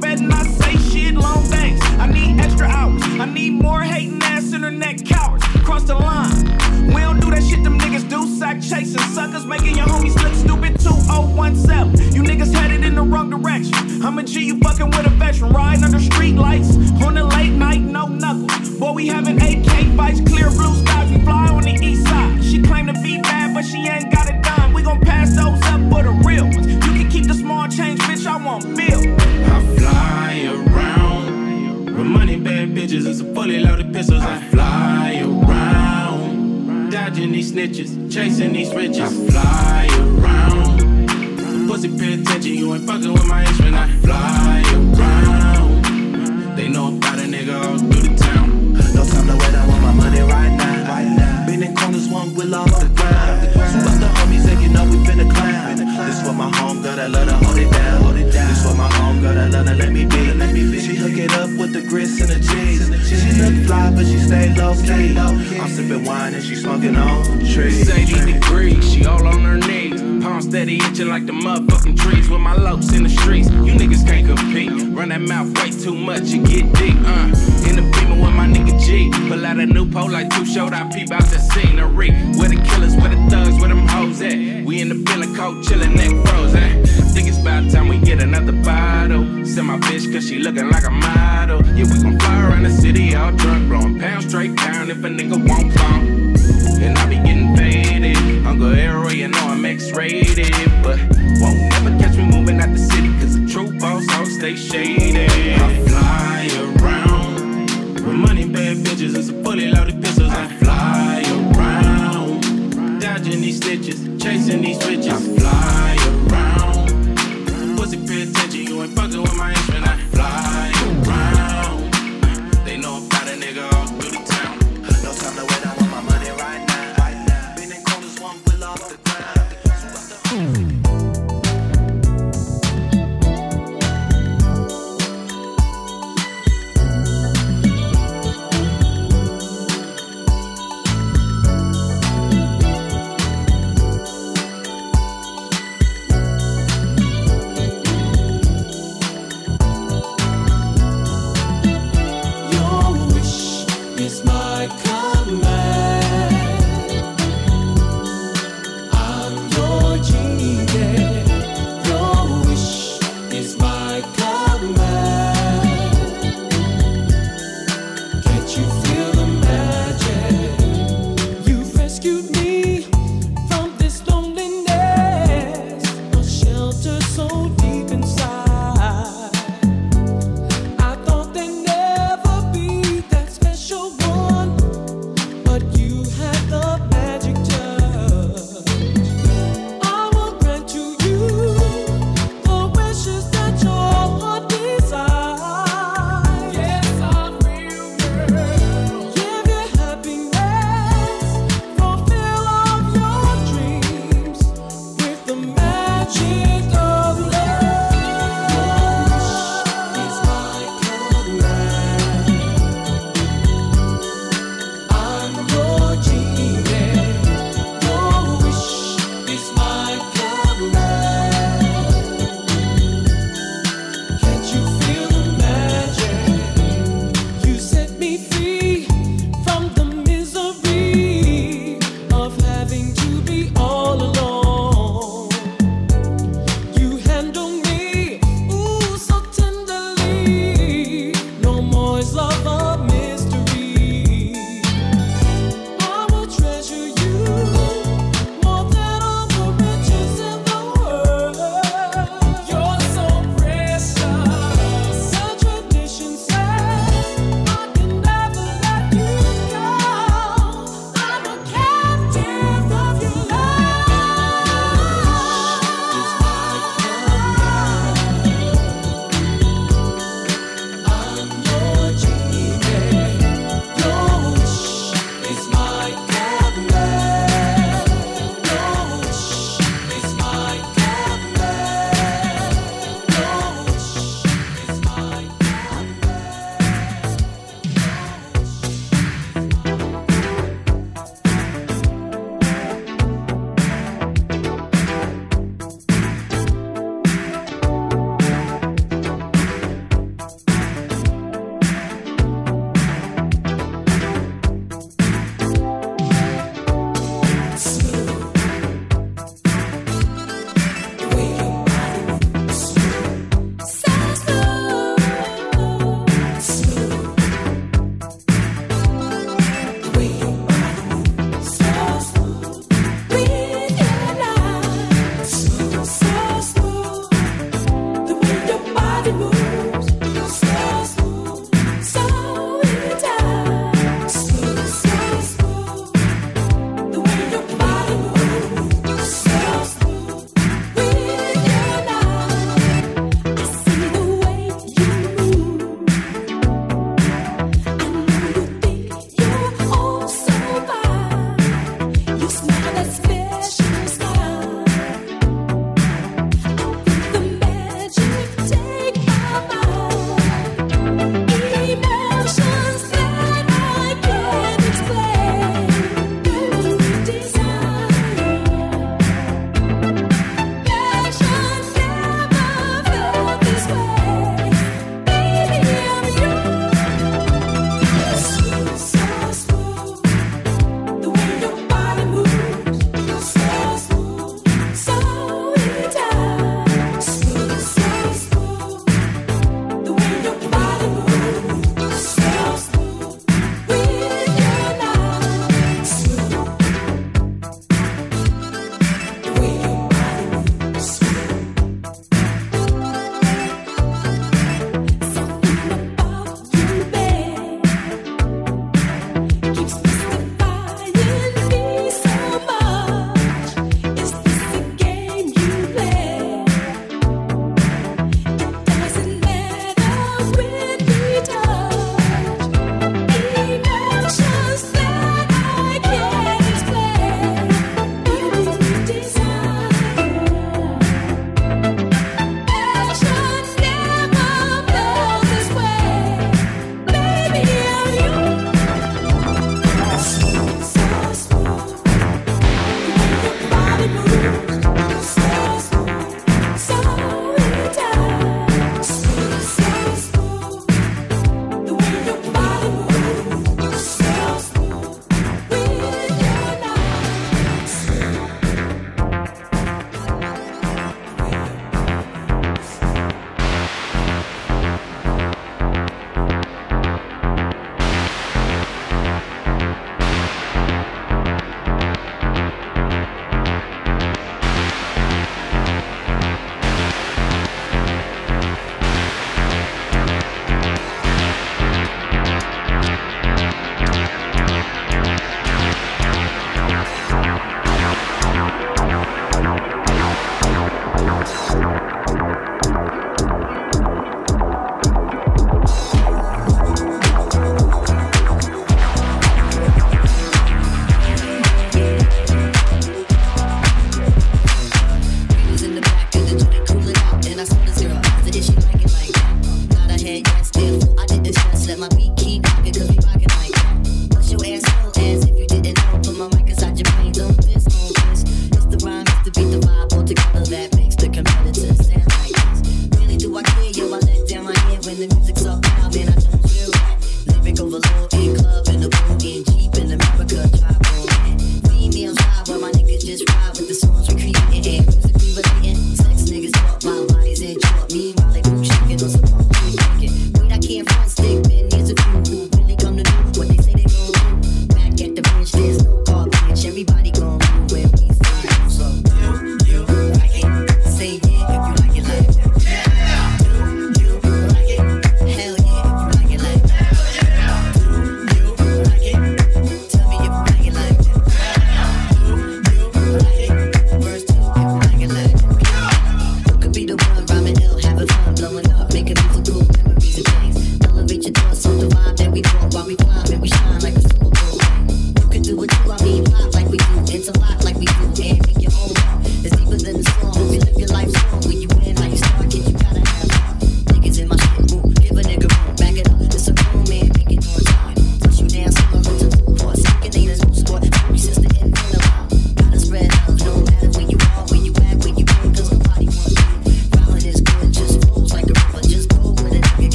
better not say shit. Long days, I need extra hours. I need more hating ass internet cowards. Cross the line. We don't do that shit them niggas do. Sack chasing suckers, making your homies look stupid. 2017. You niggas headed in the wrong direction. I'm a G, you fucking with a veteran. Riding under street lights. On the late night, no knuckles. Boy, we having AK fights, clear blue skies. We fly on the east side. She claim to be bad, but she ain't got a dime. We gon' pass those up for the real ones. You can keep the small change, bitch. I want bill. With money, bad bitches, and some fully loaded pistols. I fly around, dodging these snitches, chasing these riches. I fly around. Pussy pay attention, you ain't fucking with my instrument. I fly around. The motherfucking trees with my lopes in the streets. You niggas can't compete. Run that mouth way too much, you get deep. Uh, in the beamer with my nigga G. Pull out a new pole like two showed I peep out the scenery. Where the killers, where the thugs, where them hoes at? We in the building coat, chillin', neck froze, eh? Think it's about time we get another bottle. Send my bitch cause she looking like a model. Chasing these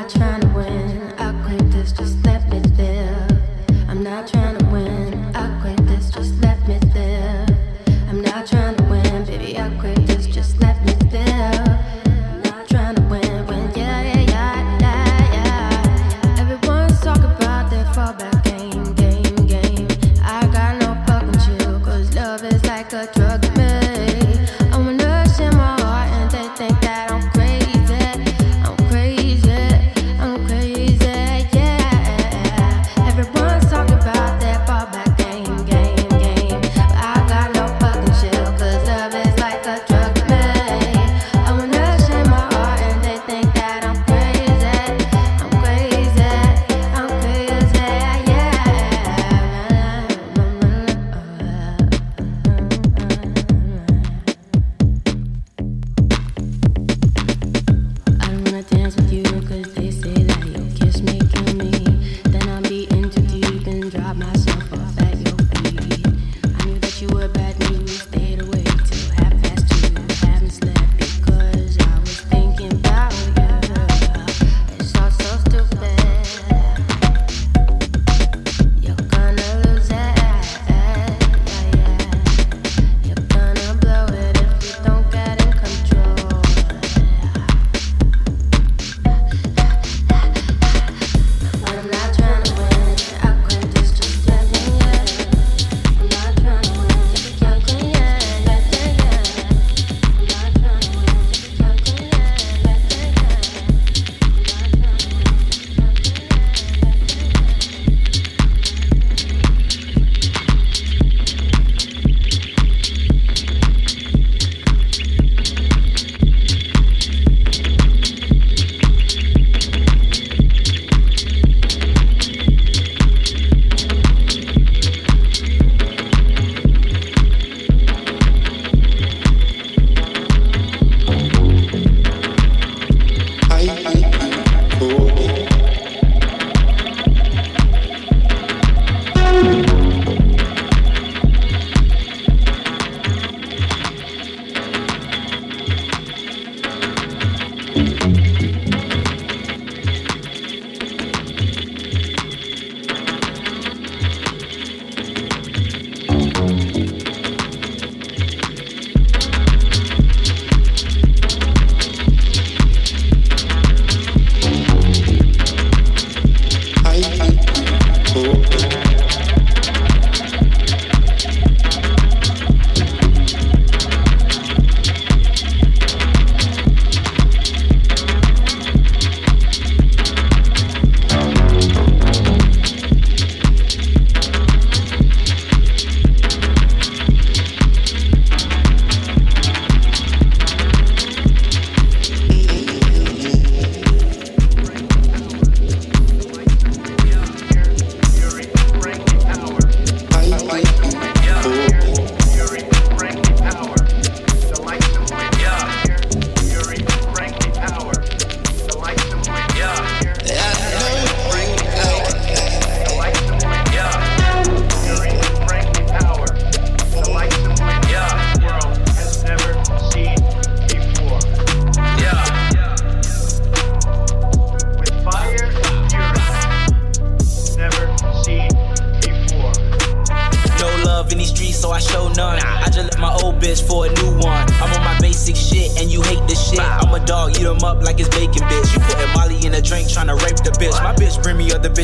I'm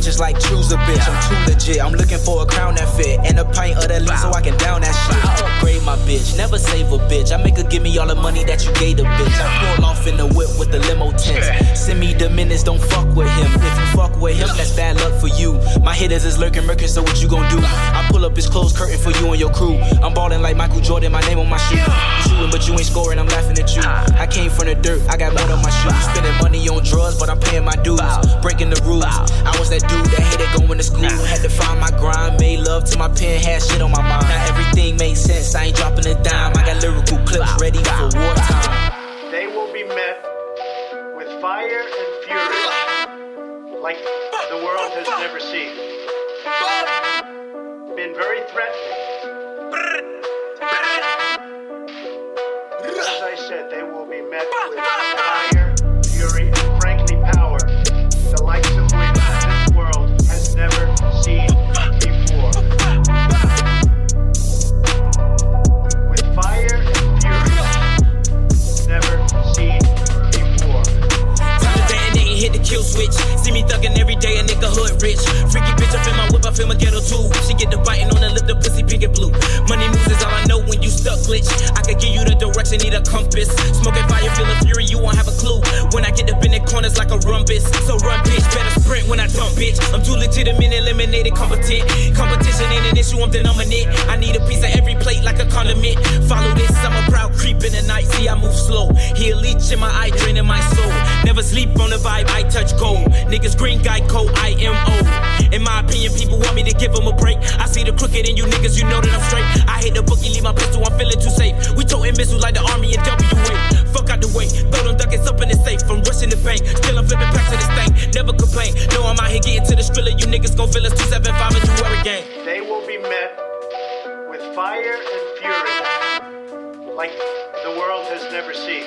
bitches like choose a bitch. I'm too legit. I'm looking for a crown that fit and a pint of that lean so I can down that shit. My bitch, never save a bitch. I make her give me all the money that you gave the bitch. I pull off in the whip with the limo tents. Send me the minutes, don't fuck with him. If you fuck with him, that's bad luck for you. My hitters is lurking, murking, so what you gon' do? I pull up his clothes curtain for you and your crew. I'm ballin' like Michael Jordan, my name on my shoe. Shooting, but you ain't scoring, I'm laughing at you. I came from the dirt, I got blood on my shoes. Spending money on drugs, but I'm paying my dues. Breaking the rules. I was that dude that hated going to school. Had to find my grind, made love to my pen, had shit on my mind. Everything makes sense, I ain't dropping a dime. I got lyrical clips ready for wartime. They will be met with fire and fury like the world has never seen. Been very threatening. As I said, they will be met with fire, See me thuggin' every day, a nigga hood rich. Freaky bitch up in my whip, I feel my ghetto too. She get the biting on the lip, the pussy pink and blue. Money moves is all I know when you stuck glitch. I could give you the direction, need a compass. Smoking fire, feeling fury, you won't have a clue. When I get the corners like a rumpus. So run, bitch, better sprint when I dump, bitch. I'm too legitimate, eliminated, competent. Competition ain't an issue, I'm the dominant. I need a piece of every plate like a condiment. Follow this, I'm a proud creep in the night. See, I move slow. Hear leech in my eye, draining my soul. Never sleep on the vibe, I touch gold. Niggas green guy code, I am old. In my opinion, people want me to give them a break. I see the crooked in you niggas, you know that I'm straight. I hate the bookie, leave my pistol, I'm feeling too safe. We toting missiles like the army in WA. Fuck out the way, throw them duckets up in the safe. From rushing the bank, still I'm flipping back to this thing. Never complain, no, I'm out here getting to the skrilla. You niggas gon' feel us 275 and you wear a game. They will be met with fire and fury like the world has never seen.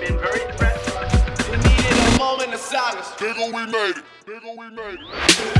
Been very threatening. We needed a moment of silence. Nigga, we made it. Nigga, we made it.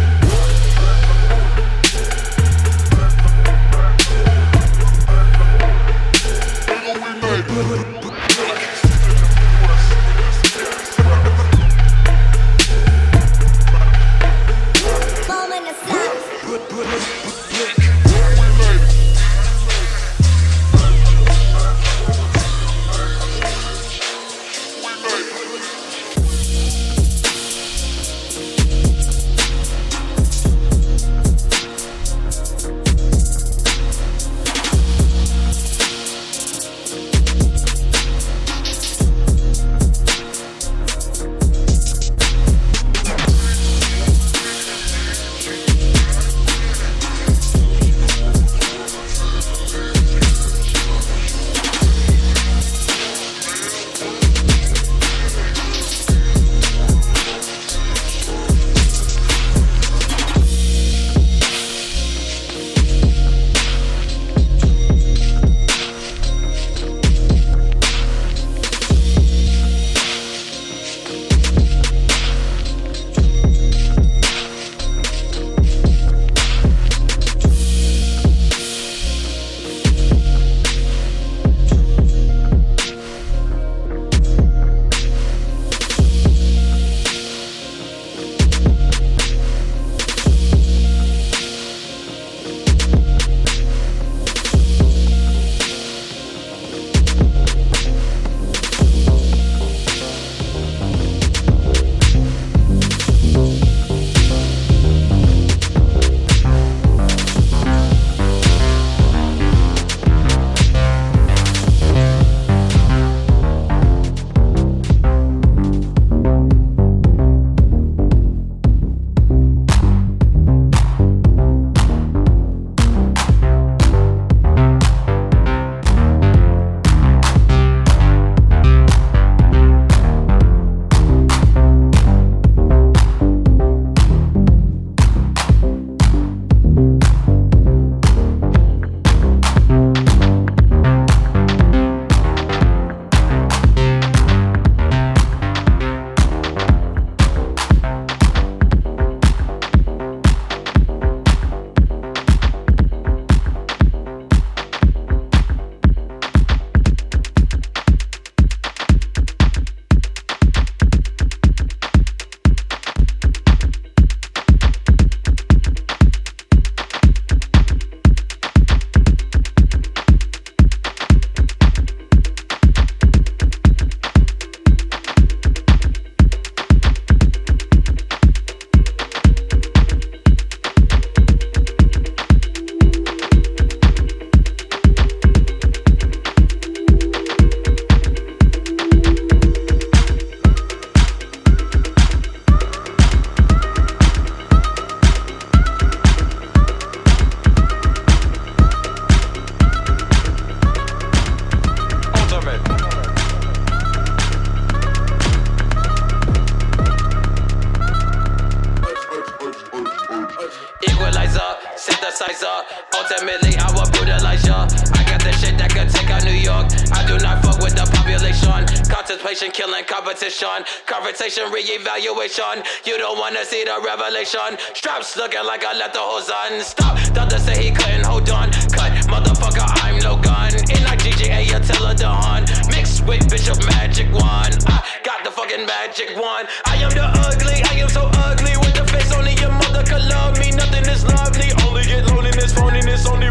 Conversation, re-evaluation. You don't wanna see the revelation. Straps looking like I left the hose on. Stop. Doctor say he couldn't hold on. Cut, motherfucker, I'm no gun. In like GGA, Attila Dawn. Mixed with Bishop Magic One. I got the fucking magic one. I am the ugly, I am so ugly. With the face only your mother could love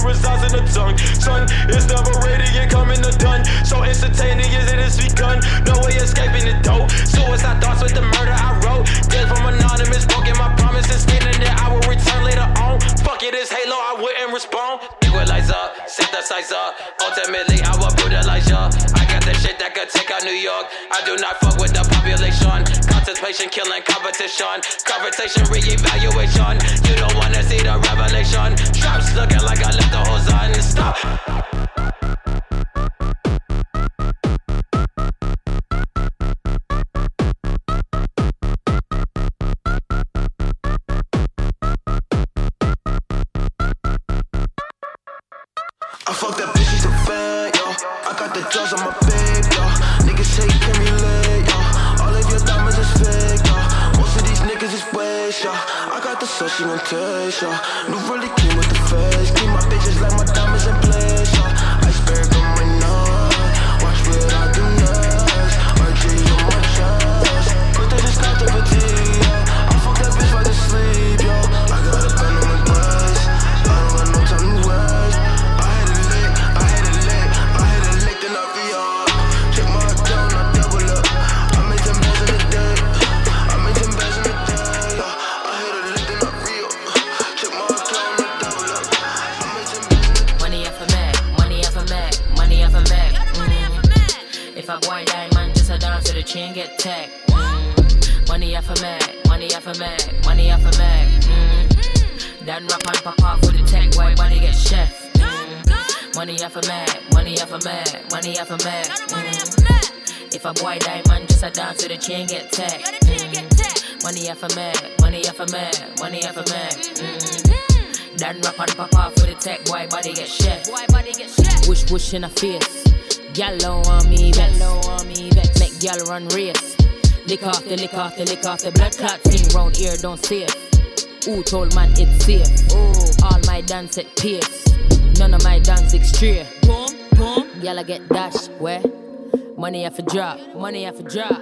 resides in the tongue. Son, it's never ready and coming to done. So instantaneous, it is begun. No way escaping it though. Suicide thoughts with the murder I wrote. Dead from anonymous, broken my promises. Stating that I will return later on. Fuck it, it's Halo, I wouldn't respond. Equalizer, synthesizer. Ultimately, I will brutalize ya. I got the shit that could take out New York. I do not fuck with the population. Contemplation, killing competition. Conversation, re-evaluation. You don't wanna see the revelation. Straps looking like I left the hose on. Stop. She gon' taste, yo. New really came with the face. Keep my bitches like my If a boy die, man, just a dance to the chain get tech. Mm. Money off a Mac, money off a Mac, money off a Mac. Mm. Then rap and pop off for the tech, white body get chef. Mm. Money off a Mac, money off a Mac, money off a Mac. Mm. If a boy die, man, just a dance to the chain get tech. Mm. Money off a Mac, money off a Mac, money off a Mac. Mm. Then rap and pop off for the tech, boy body get chef. Boy body get chef. Wish wish in a face. Gal low on me, vex. low on me, vex. Make gal run race. Lick off the lick off the lick off the blood clot thing round here, don't see it. Who told man it's safe? Oh, all my dance at pace. None of my dance extreme. Boom, boom. Gal I get dash where? Money to drop, money to drop.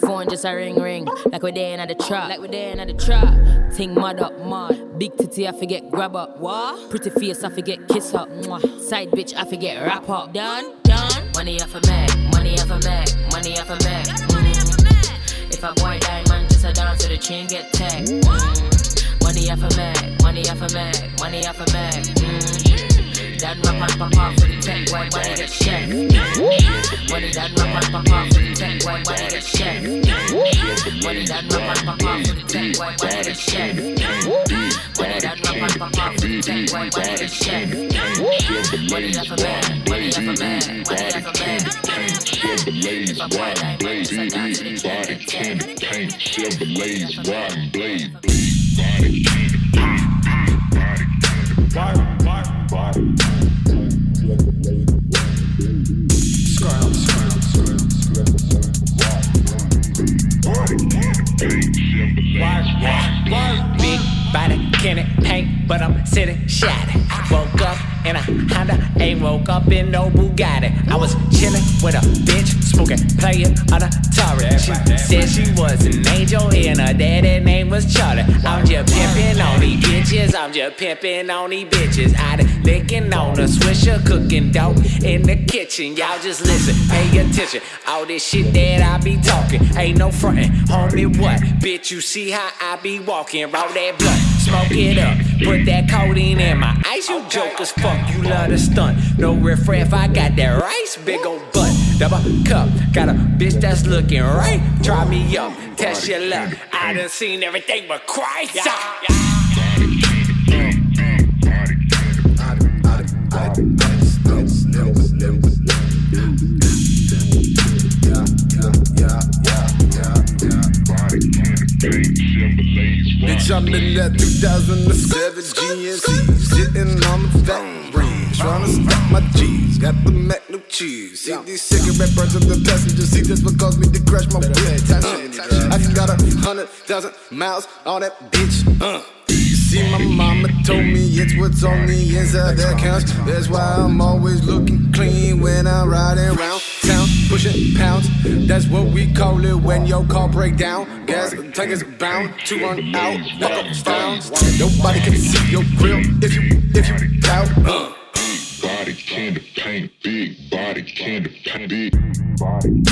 Phone just a ring ring, like we're there in the trap, like we're there in the trap. Ting mud up, mud. Big titty I forget grab up, what? Pretty face I forget kiss up, Mwah. Side bitch I forget wrap up. Done, done. Money off a Mac, money off a Mac, money off a Mac. Mm. If a boy die, man, just a dance to the chain get tagged. Mm. Money off a Mac, money off a Mac, money off a Mac. Mm. That rap and pop off for the tech, white body get chef. Money that rap and pop off for the tech, white body get chef. Money that rap and pop off for the tech, white body get chef. Money that rap and pop off for the tech, white body get chef. Money off a man, money off a man, money off a man. Dance to the chain get tech. Chevrolets, riding blade, blade, body, body, body, body. Big body, can it paint, but I'm sitting shot. Woke up in a Honda, ain't woke up in no Bugatti. I was chilling with a bitch, smoking, playing on a Atari. She said she was an angel and her daddy name was Charlie. I'm just pimping on these bitches, I'm just pimping on these bitches. I done licking on a swisher, cooking dope in the kitchen. Y'all just listen, pay attention. All this shit that I be talking, ain't no frontin', homie. What? Bitch, you see how I be walking, roll that blunt, smoke it up, put that codeine in my ice. You jokers, fuck, you love to stunt. No riff I got that rice, big ol' butt, double cup. Got a bitch that's looking right, try me up, test your luck. I done seen everything but Christ. Yeah. Yeah. Bitch, I'm in that 2007 GMC, sitting on the fat range, trying to stack my G's. Got the Mac new cheese. See these cigarette burns in the passenger seat just what caused me to crash my whip. I got a hundred thousand miles on that bitch. Uh. You see, my mama told me it's what's on the inside that counts. That's why I'm always looking clean when I'm riding around town, pushing pounds. That's what we call it when your car break down. Gas tank is bound to run out. Walk up found. Nobody can see your grill if you if you doubt. Uh body, candy paint, big body, candy paint, big body.